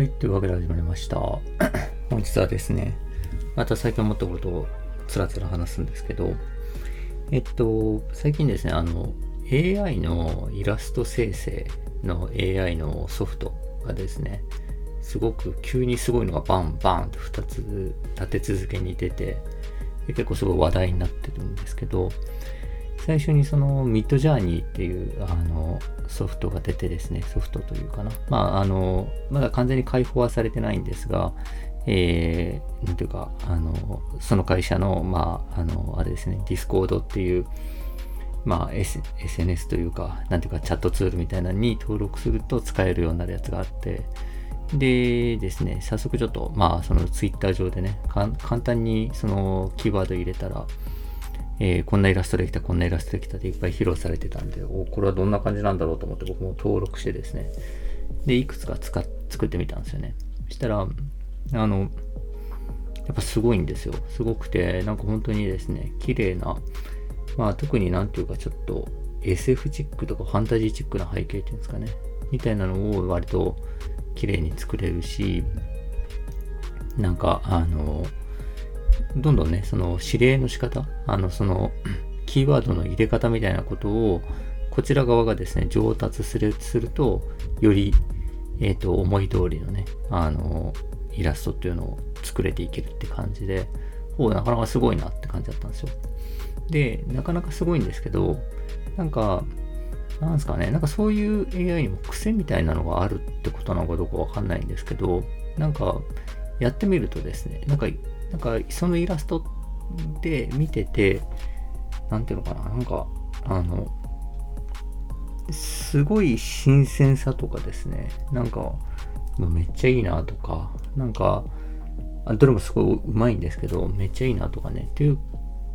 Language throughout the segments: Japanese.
はい、というわけで始まりました。本日はですね、また最近思ったことをつらつら話すんですけど、えっと、最近ですね、あの、AI のイラスト生成の AI のソフトがですね、すごく急にすごいのがバンバンと2つ立て続けに出て、結構すごい話題になってるんですけど、最初にそのミッドジャーニーっていうあのソフトが出てですね、ソフトというかな。まあ、あの、まだ完全に開放はされてないんですが、えー、なんていうか、あの、その会社の、まあ、あの、あれですね、ディスコードっていう、まあ、SNS というか、なんていうか、チャットツールみたいなのに登録すると使えるようになるやつがあって、でですね、早速ちょっと、まあ、そのツイッター上でね、簡単にそのキーワード入れたら、えー、こんなイラストできた、こんなイラストできたっていっぱい披露されてたんで、おこれはどんな感じなんだろうと思って僕も登録してですね、で、いくつか使作ってみたんですよね。そしたら、あの、やっぱすごいんですよ。すごくて、なんか本当にですね、綺麗な、まあ特になんていうかちょっと SF チックとかファンタジーチックな背景っていうんですかね、みたいなのを割と綺麗に作れるし、なんかあの、どんどんね、その指令の仕方、あの、その、キーワードの入れ方みたいなことを、こちら側がですね、上達するすると、より、えっ、ー、と、思い通りのね、あの、イラストっていうのを作れていけるって感じで、おなかなかすごいなって感じだったんですよ。で、なかなかすごいんですけど、なんか、なんですかね、なんかそういう AI にも癖みたいなのがあるってことなのかどうかわかんないんですけど、なんか、やってみるとですね、なんかなんかそのイラストで見てて、なんていうのかな、なんか、あの、すごい新鮮さとかですね、なんか、めっちゃいいなとか、なんか、どれもすごいうまいんですけど、めっちゃいいなとかね、っていう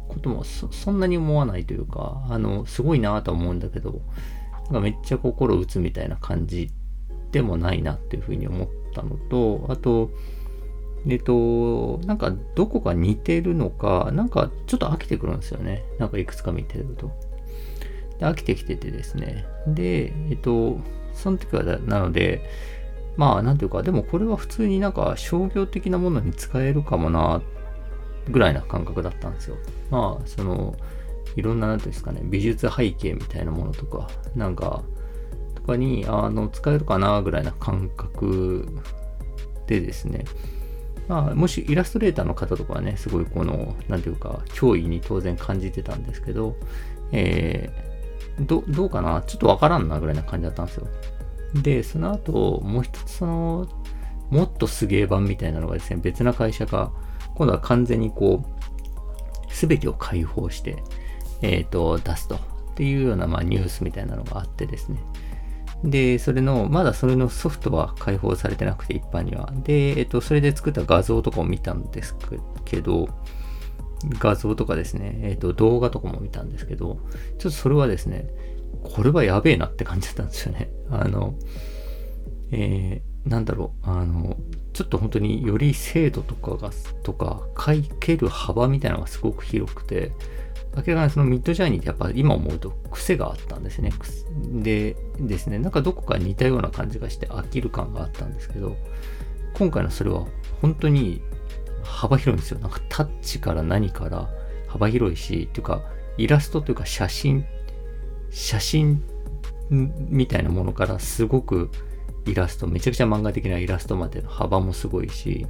こともそんなに思わないというか、あの、すごいなと思うんだけど、なんかめっちゃ心打つみたいな感じでもないなっていうふうに思ったのと、あと、えっと、なんかどこか似てるのか、なんかちょっと飽きてくるんですよね。なんかいくつか見てると。で飽きてきててですね。で、えっと、その時はなので、まあ、なんていうか、でもこれは普通になんか商業的なものに使えるかもな、ぐらいな感覚だったんですよ。まあ、その、いろんな、なんていうんですかね、美術背景みたいなものとか、なんか、とかに、あの、使えるかな、ぐらいな感覚でですね、まあ、もしイラストレーターの方とかはね、すごいこの、なんていうか、脅威に当然感じてたんですけど、えー、ど、どうかな？ちょっとわからんなぐらいな感じだったんですよ。で、その後、もう一つその、もっとすげえ版みたいなのがですね、別な会社が、今度は完全にこう、すべてを開放して、えっ、ー、と、出すと。っていうような、まあ、ニュースみたいなのがあってですね。で、それの、まだそれのソフトは開放されてなくて、一般には。で、えっと、それで作った画像とかを見たんですけど、画像とかですね、えっと、動画とかも見たんですけど、ちょっとそれはですね、これはやべえなって感じだったんですよね。あの、えー、なんだろう、あの、ちょっと本当により精度とかが、とか、書ける幅みたいなのがすごく広くて、明らかにそのミッドジャーニーってやっぱ今思うと癖があったんですね。でですね、なんかどこか似たような感じがして飽きる感があったんですけど、今回のそれは本当に幅広いんですよ。なんかタッチから何から幅広いし、っていうかイラストというか写真、写真みたいなものからすごくイラスト、めちゃくちゃ漫画的なイラストまでの幅もすごいし、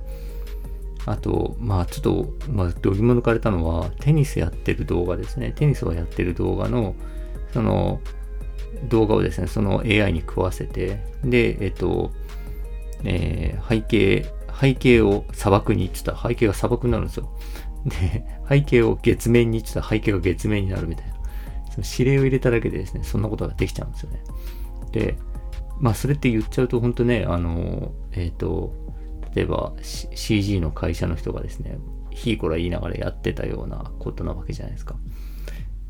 あと、まあちょっと、まあ、どぎも抜かれたのは、テニスやってる動画ですね。テニスをやってる動画の、その、動画をですね、その AI に食わせて、で、えっと、えー、背景、背景を砂漠に言ってたら背景が砂漠になるんですよ。で、背景を月面に言ってたら背景が月面になるみたいな。その指令を入れただけでですね、そんなことができちゃうんですよね。で、まあそれって言っちゃうと本当ね、あの、えっ、ー、と、例えば CG の会社の人がですね、ヒーコラ言いながらやってたようなことなわけじゃないですか。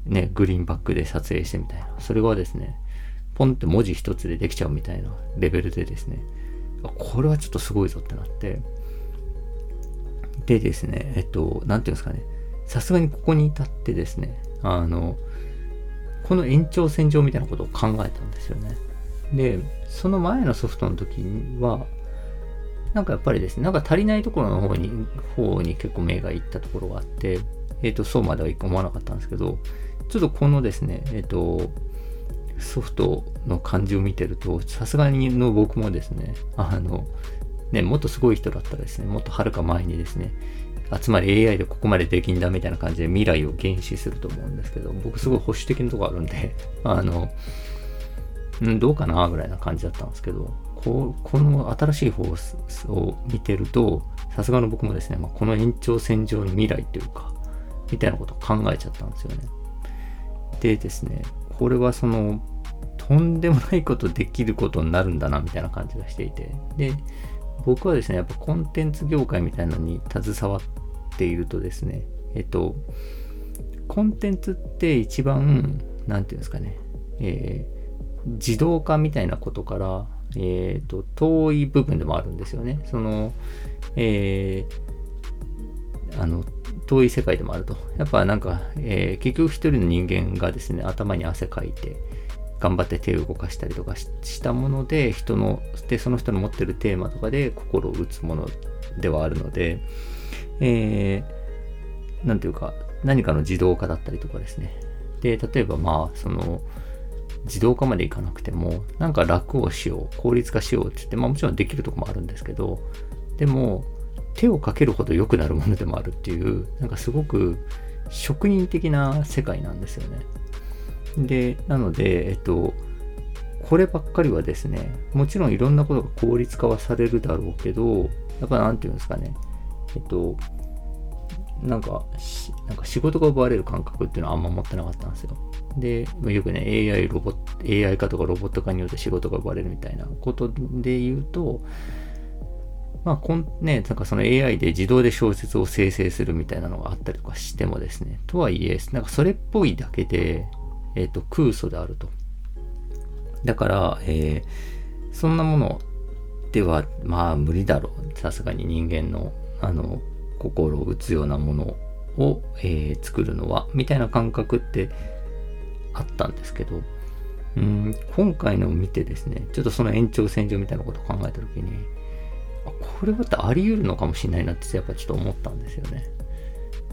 ね、グリーンバックで撮影してみたいな。それがですね、ポンって文字一つでできちゃうみたいなレベルでですね、これはちょっとすごいぞってなって、でですね、えっと、なんていうんですかね、さすがにここに至ってですね、あの、この延長線上みたいなことを考えたんですよね。で、その前のソフトの時は、なんかやっぱりですね、なんか足りないところの方に、方に結構目がいったところがあって、えっ、ー、と、そうまでは思わなかったんですけど、ちょっとこのですね、えっ、ー、と、ソフトの感じを見てると、さすがにの僕もですね、あの、ね、もっとすごい人だったらですね、もっとはるか前にですね、あつまり AI でここまでできんだみたいな感じで未来を原始すると思うんですけど、僕すごい保守的なとこあるんで、あの、うん、どうかなぐらいな感じだったんですけど、ここの新しい方を見てると、さすがの僕もですね、まあ、この延長線上の未来というか、みたいなことを考えちゃったんですよね。でですね、これはその、とんでもないことできることになるんだな、みたいな感じがしていて。で、僕はですね、やっぱコンテンツ業界みたいなのに携わっているとですね、えっと、コンテンツって一番、なんていうんですかね、えー、自動化みたいなことから、えっ、ー、と、遠い部分でもあるんですよね。その、えー、あの、遠い世界でもあると。やっぱなんか、えー、結局一人の人間がですね、頭に汗かいて、頑張って手を動かしたりとかしたもので、人の、で、その人の持ってるテーマとかで心を打つものではあるので、えー、なんていうか、何かの自動化だったりとかですね。で、例えばまあ、その、自動化までいかなくても、なんか楽をしよう、効率化しようって言って、まあもちろんできるとこもあるんですけど、でも、手をかけるほど良くなるものでもあるっていう、なんかすごく職人的な世界なんですよね。で、なので、えっと、こればっかりはですね、もちろんいろんなことが効率化はされるだろうけど、やっぱなんていうんですかね、えっと、なんか、なんか仕事が奪われる感覚っていうのはあんま持ってなかったんですよ。で、よくね、AI ロボット、AI 化とかロボット化によって仕事が奪われるみたいなことで言うと、まあ、こんね、なんかその AI で自動で小説を生成するみたいなのがあったりとかしてもですね、とはいえ、なんかそれっぽいだけで、えっ、ー、と、空想であると。だから、えー、そんなものでは、まあ無理だろう。さすがに人間の、あの、心を打つようなものを、えー、作るのは、みたいな感覚ってあったんですけど、うん、今回のを見てですね、ちょっとその延長線上みたいなことを考えたときに、これはってあり得るのかもしれないなってやっぱちょっと思ったんですよね。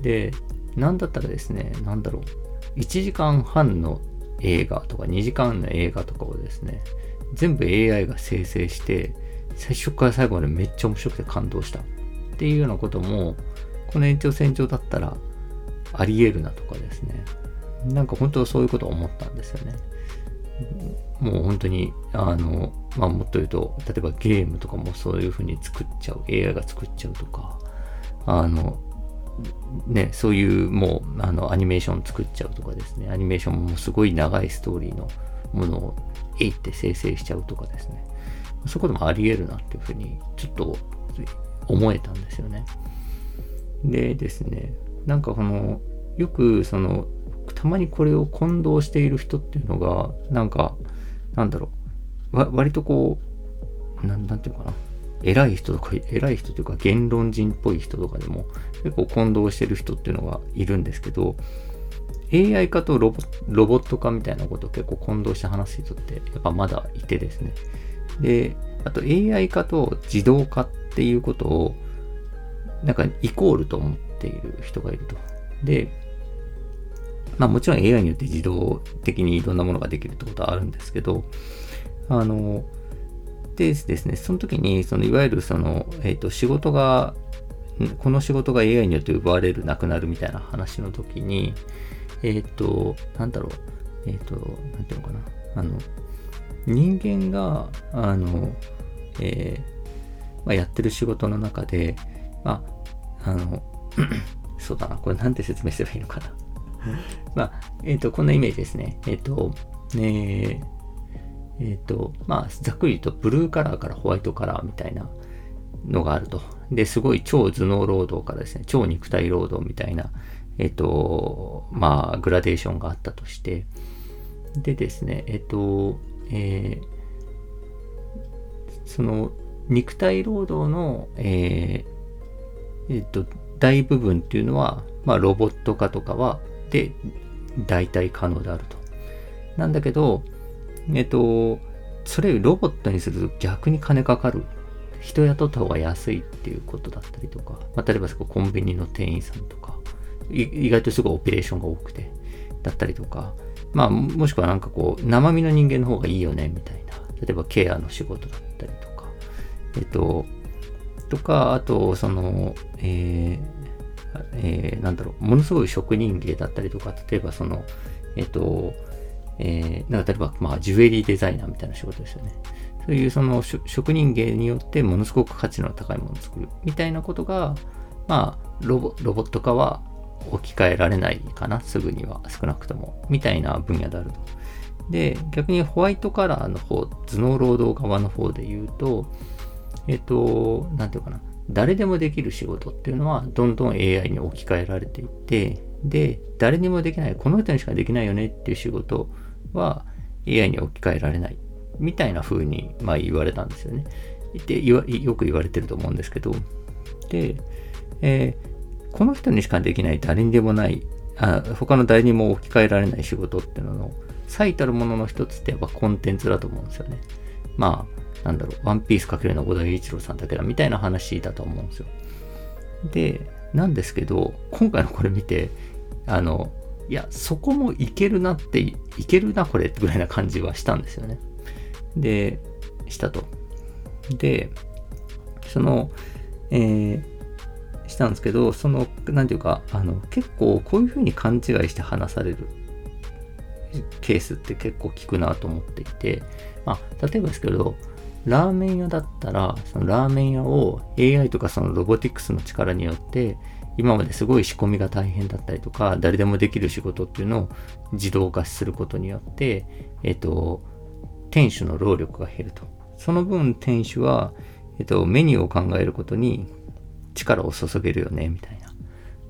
で、なんだったらですね、なんだろう、1時間半の映画とか2時間の映画とかをですね、全部 AI が生成して、最初から最後までめっちゃ面白くて感動したっていうようなことも、この延長線上だったらあり得るなとかですね。なんか本当そういうことを思ったんですよね。もう本当に、あの、まあもっと言うと、例えばゲームとかもそういう風に作っちゃう、AI が作っちゃうとか、あの、ね、そういうもう、あの、アニメーション作っちゃうとかですね、アニメーションもすごい長いストーリーのものを、えいって生成しちゃうとかですね、そこともあり得るなっていうふうに、ちょっと思えたんですよね。でですね、なんかこの、よくその、たまにこれを混同している人っていうのが、なんか、なんだろう、割とこう、なん、なんていうかな、偉い人とか、偉い人というか言論人っぽい人とかでも結構混同してる人っていうのがいるんですけど、AI 化とロボロボット化みたいなことを結構混同して話す人ってやっぱまだいてですね。で、あと AI 化と自動化っていうことをなんかイコールと思っている人がいると。で、まあもちろん AI によって自動的にいろんなものができるってことはあるんですけど、あの、でですね、その時に、そのいわゆるその、えっ、ー、と、仕事が、この仕事が AI によって奪われる、なくなるみたいな話の時に、えっ、ー、と、なんだろう、えっ、ー、と、なんていうのかな、あの、人間が、あの、えまあ、やってる仕事の中で、まあ、あの、そうだな、これなんて説明すればいいのかな。まあ、えっ、ー、と、こんなイメージですね。えっ、ー、と、ねええっ、ー、と、まあ、ざっくり言うと、ブルーカラーからホワイトカラーみたいなのがあると。で、すごい超頭脳労働からですね、超肉体労働みたいな、えっ、と、まあ、グラデーションがあったとして、でですね、えっ、と、えその、肉体労働の、ええっ、と、大部分っていうのは、まあ、ロボット化とかはで代替可能であると。なんだけど、えっと、それロボットにすると逆に金かかる。人雇った方が安いっていうことだったりとか、まあ、例えばコンビニの店員さんとか、意外とすごいオペレーションが多くて、だったりとか、まあ、もしくはなんかこう、生身の人間の方がいいよね、みたいな。例えばケアの仕事だったりとか、えっと、とか、あと、その、えー、えー、なんだろう、ものすごい職人芸だったりとか、例えばその、えっと、えー、なんか例えば、まあ、ジュエリーデザイナーみたいな仕事ですよね。そういうその職人芸によってものすごく価値の高いものを作るみたいなことが、まあ、ロボロボット化は置き換えられないかな、すぐには少なくとも、みたいな分野であると。で、逆にホワイトカラーの方、頭脳労働側の方で言うと、えっと、なんていうかな、誰でもできる仕事っていうのは、どんどん AI に置き換えられていって、で、誰にもできない、この人にしかできないよねっていう仕事は AI に置き換えられないみたいな風に、まあ、言われたんですよね。でよく言われてると思うんですけど、で、えー、この人にしかできない誰にでもないあ、他の誰にも置き換えられない仕事っていうのの最たるものの一つってやっぱコンテンツだと思うんですよね。まあ、なんだろう、ワンピースかけるの小田栄一郎さんだけだみたいな話だと思うんですよ。で、なんですけど、今回のこれ見て、あの、いや、そこもいけるなって、いけるな、これぐらいな感じはしたんですよね。で、したと。で、その、えー、したんですけど、その、なんていうか、あの、結構こういうふうに勘違いして話されるケースって結構聞くなと思っていて、まあ、例えばですけど、ラーメン屋だったら、そのラーメン屋を AI とかそのロボティクスの力によって、今まですごい仕込みが大変だったりとか、誰でもできる仕事っていうのを自動化することによって、えっと、店主の労力が減ると。その分店主は、えっと、メニューを考えることに力を注げるよね、みたいな。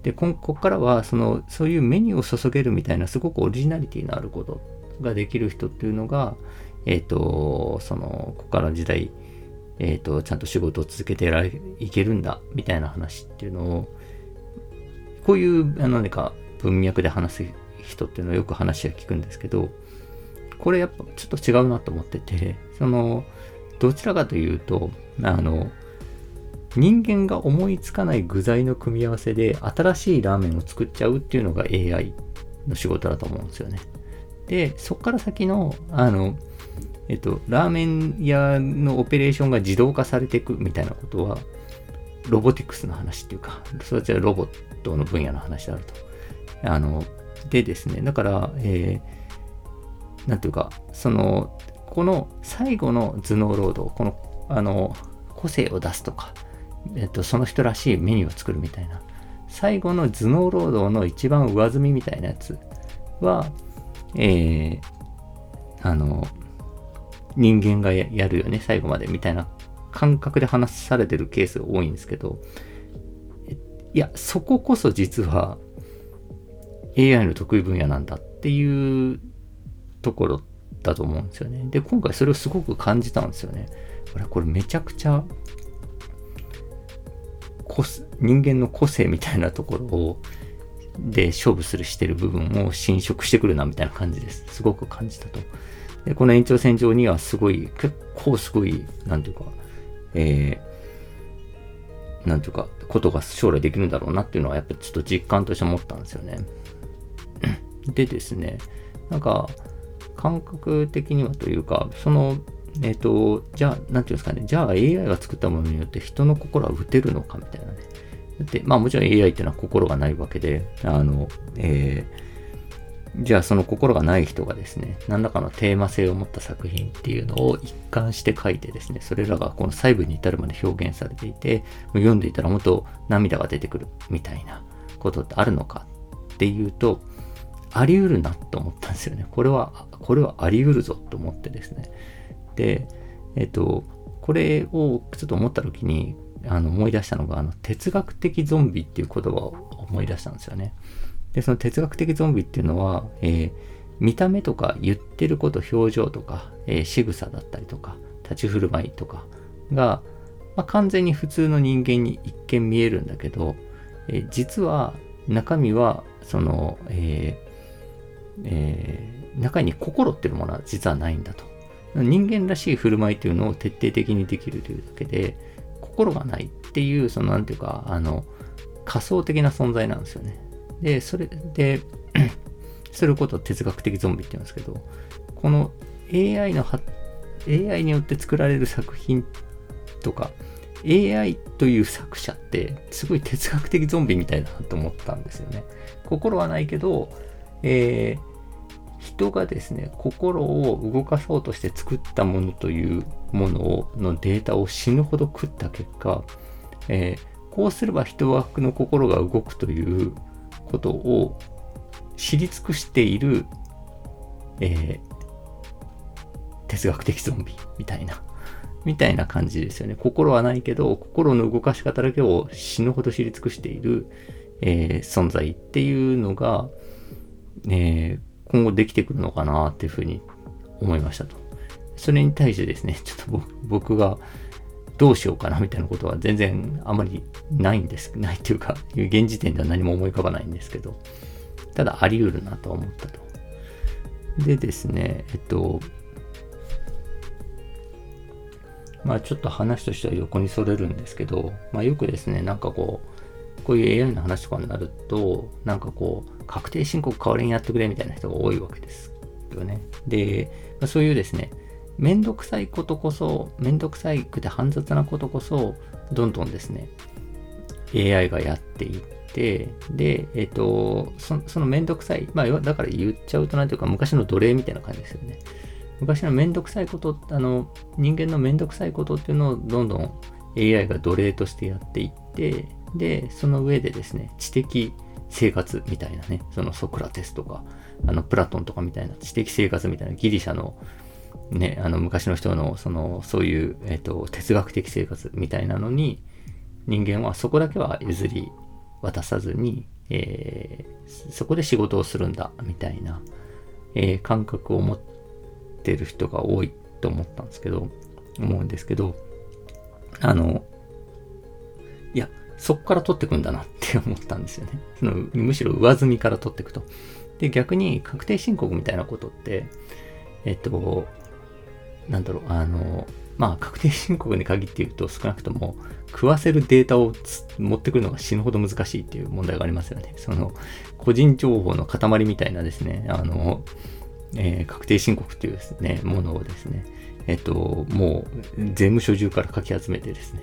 で、ここからは、その、そういうメニューを注げるみたいな、すごくオリジナリティのあることができる人っていうのが、えっ、と、その、ここからの時代、えっ、と、ちゃんと仕事を続けていけるんだ、みたいな話っていうのを、こういう、何か文脈で話す人っていうのをよく話は聞くんですけど、これやっぱちょっと違うなと思ってて、その、どちらかというと、あの、人間が思いつかない具材の組み合わせで新しいラーメンを作っちゃうっていうのが AI の仕事だと思うんですよね。で、そこから先の、あの、えっと、ラーメン屋のオペレーションが自動化されていくみたいなことは、ロボティクスの話っていうか、そちらロボットの分野の話であると。あの、でですね、だから、えー、ていうか、その、この最後の頭脳労働、この、あの、個性を出すとか、えっと、その人らしいメニューを作るみたいな。最後の頭脳労働の一番上積みみたいなやつは、えー、あの、人間がやるよね、最後までみたいな感覚で話されてるケースが多いんですけど、いや、そここそ実は AI の得意分野なんだっていうところだと思うんですよね。で、今回それをすごく感じたんですよね。これ、これめちゃくちゃ人間の個性みたいなところをで勝負するしてる部分を侵食してくるなみたいな感じです。すごく感じたと。で、この延長線上にはすごい、結構すごい、なんていうか、えー、なんていうか、ことが将来できるんだろうなっていうのはやっぱちょっと実感として思ったんですよね。でですね、なんか、感覚的にはというか、そのえっ、ー、と、じゃあ、なんていうんですかね、じゃあ AI が作ったものによって人の心は打てるのかみたいなね。だって、まあもちろん AI っていうのは心がないわけで、あの、えー、じゃあその心がない人がですね、何らかのテーマ性を持った作品っていうのを一貫して書いてですね、それらがこの細部に至るまで表現されていて、読んでいたらもっと涙が出てくるみたいなことってあるのかっていうと、あり得るなと思ったんですよね。これは、これはあり得るぞと思ってですね。で、えっと、これをちょっと思った時に、あの思い出したのが、あの、哲学的ゾンビっていう言葉を思い出したんですよね。で、その哲学的ゾンビっていうのは、えー、見た目とか言ってること、表情とか、えー、仕草だったりとか、立ち振る舞いとかが、まあ、完全に普通の人間に一見見えるんだけど、えー、実は中身は、その、えーえー、中に心っていうものは実はないんだと。人間らしい振る舞いというのを徹底的にできるというだけで、心がないっていう、そのなんていうか、あの、仮想的な存在なんですよね。で、それで、することを哲学的ゾンビって言うんですけど、この AI の AI によって作られる作品とか、AI という作者ってすごい哲学的ゾンビみたいだなと思ったんですよね。心はないけど、えー、人がですね、心を動かそうとして作ったものというものをのデータを死ぬほど食った結果、えー、こうすれば人枠の心が動くということを知り尽くしている、えー、哲学的ゾンビみたいなみたいな感じですよね。心はないけど、心の動かし方だけを死ぬほど知り尽くしている、えー、存在っていうのが、え、今後できてくるのかなっていうふうに思いましたと。それに対してですね、ちょっと僕がどうしようかなみたいなことは全然あまりないんです。ないっていうか、現時点では何も思い浮かばないんですけど、ただあり得るなと思ったと。でですね、えっと、まあちょっと話としては横にそれるんですけど、まあよくですね、なんかこう、こういう AI の話とかになると、なんかこう、確定申告代わりにやってくれみたいな人が多いわけですよね。で、まあ、そういうですね、めんどくさいことこそ、めんどくさいくて煩雑なことこそ、どんどんですね、AI がやっていって、で、えっ、ー、と、そのめんどくさい、まあ、だから言っちゃうとなんていうか、昔の奴隷みたいな感じですよね。昔のめんどくさいこと、あの、人間のめんどくさいことっていうのをどんどん AI が奴隷としてやっていって、で、その上でですね、知的生活みたいなね、そのソクラテスとか、あの、プラトンとかみたいな知的生活みたいなギリシャのね、あの、昔の人の、その、そういう、え、ー、と、哲学的生活みたいなのに、人間はそこだけは譲り渡さずに、えー、そこで仕事をするんだ、みたいな、えー、感覚を持ってってる人が多いと思ったんですけど、思うんですけど、あの、いや、そこから取ってくんだなって思ったんですよね。そのむしろ上積みから取っていくと。で、逆に確定申告みたいなことって、えっと、なんだろう、あの、まあ、確定申告に限って言うと少なくとも食わせるデータを持ってくるのが死ぬほど難しいっていう問題がありますよね。その個人情報の塊みたいなですね、あの、えー、確定申告っていうですね、ものをですね、えっと、もう税務署中からかき集めてですね、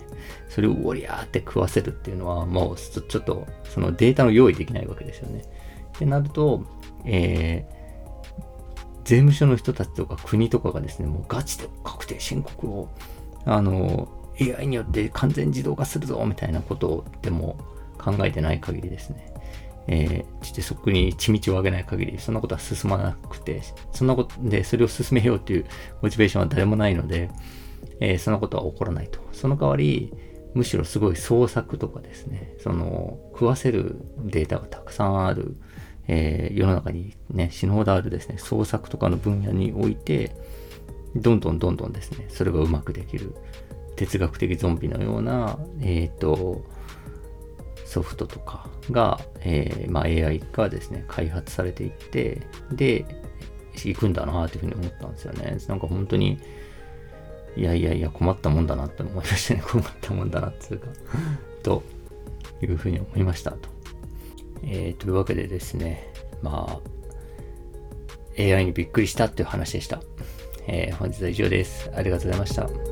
それをおりゃーって食わせるっていうのは、もうちょっとそのデータの用意できないわけですよね。ってなると、えー、税務署の人たちとか国とかがですね、もうガチで確定申告を、あの、AI によって完全自動化するぞみたいなことでも考えてない限りですね、えー、してそこに血道を上げない限り、そんなことは進まなくて、そんなことで、それを進めようというモチベーションは誰もないので、えー、そんなことは起こらないと。その代わり、むしろすごい創作とかですね、その、食わせるデータがたくさんある、えー、世の中にね、死ぬほどあるですね、創作とかの分野において、どんどんどんどんですね、それがうまくできる、哲学的ゾンビのような、えっ、ー、と、ソフトとかが、えー、まあ、AI がですね、開発されていって、で、行くんだなというふうに思ったんですよね。なんか本当に、いやいやいや、困ったもんだなって思いましたね。困ったもんだなっていうかというふうに思いましたと。えー、というわけでですね、まあ、AI にびっくりしたっていう話でした。えー、本日は以上です。ありがとうございました。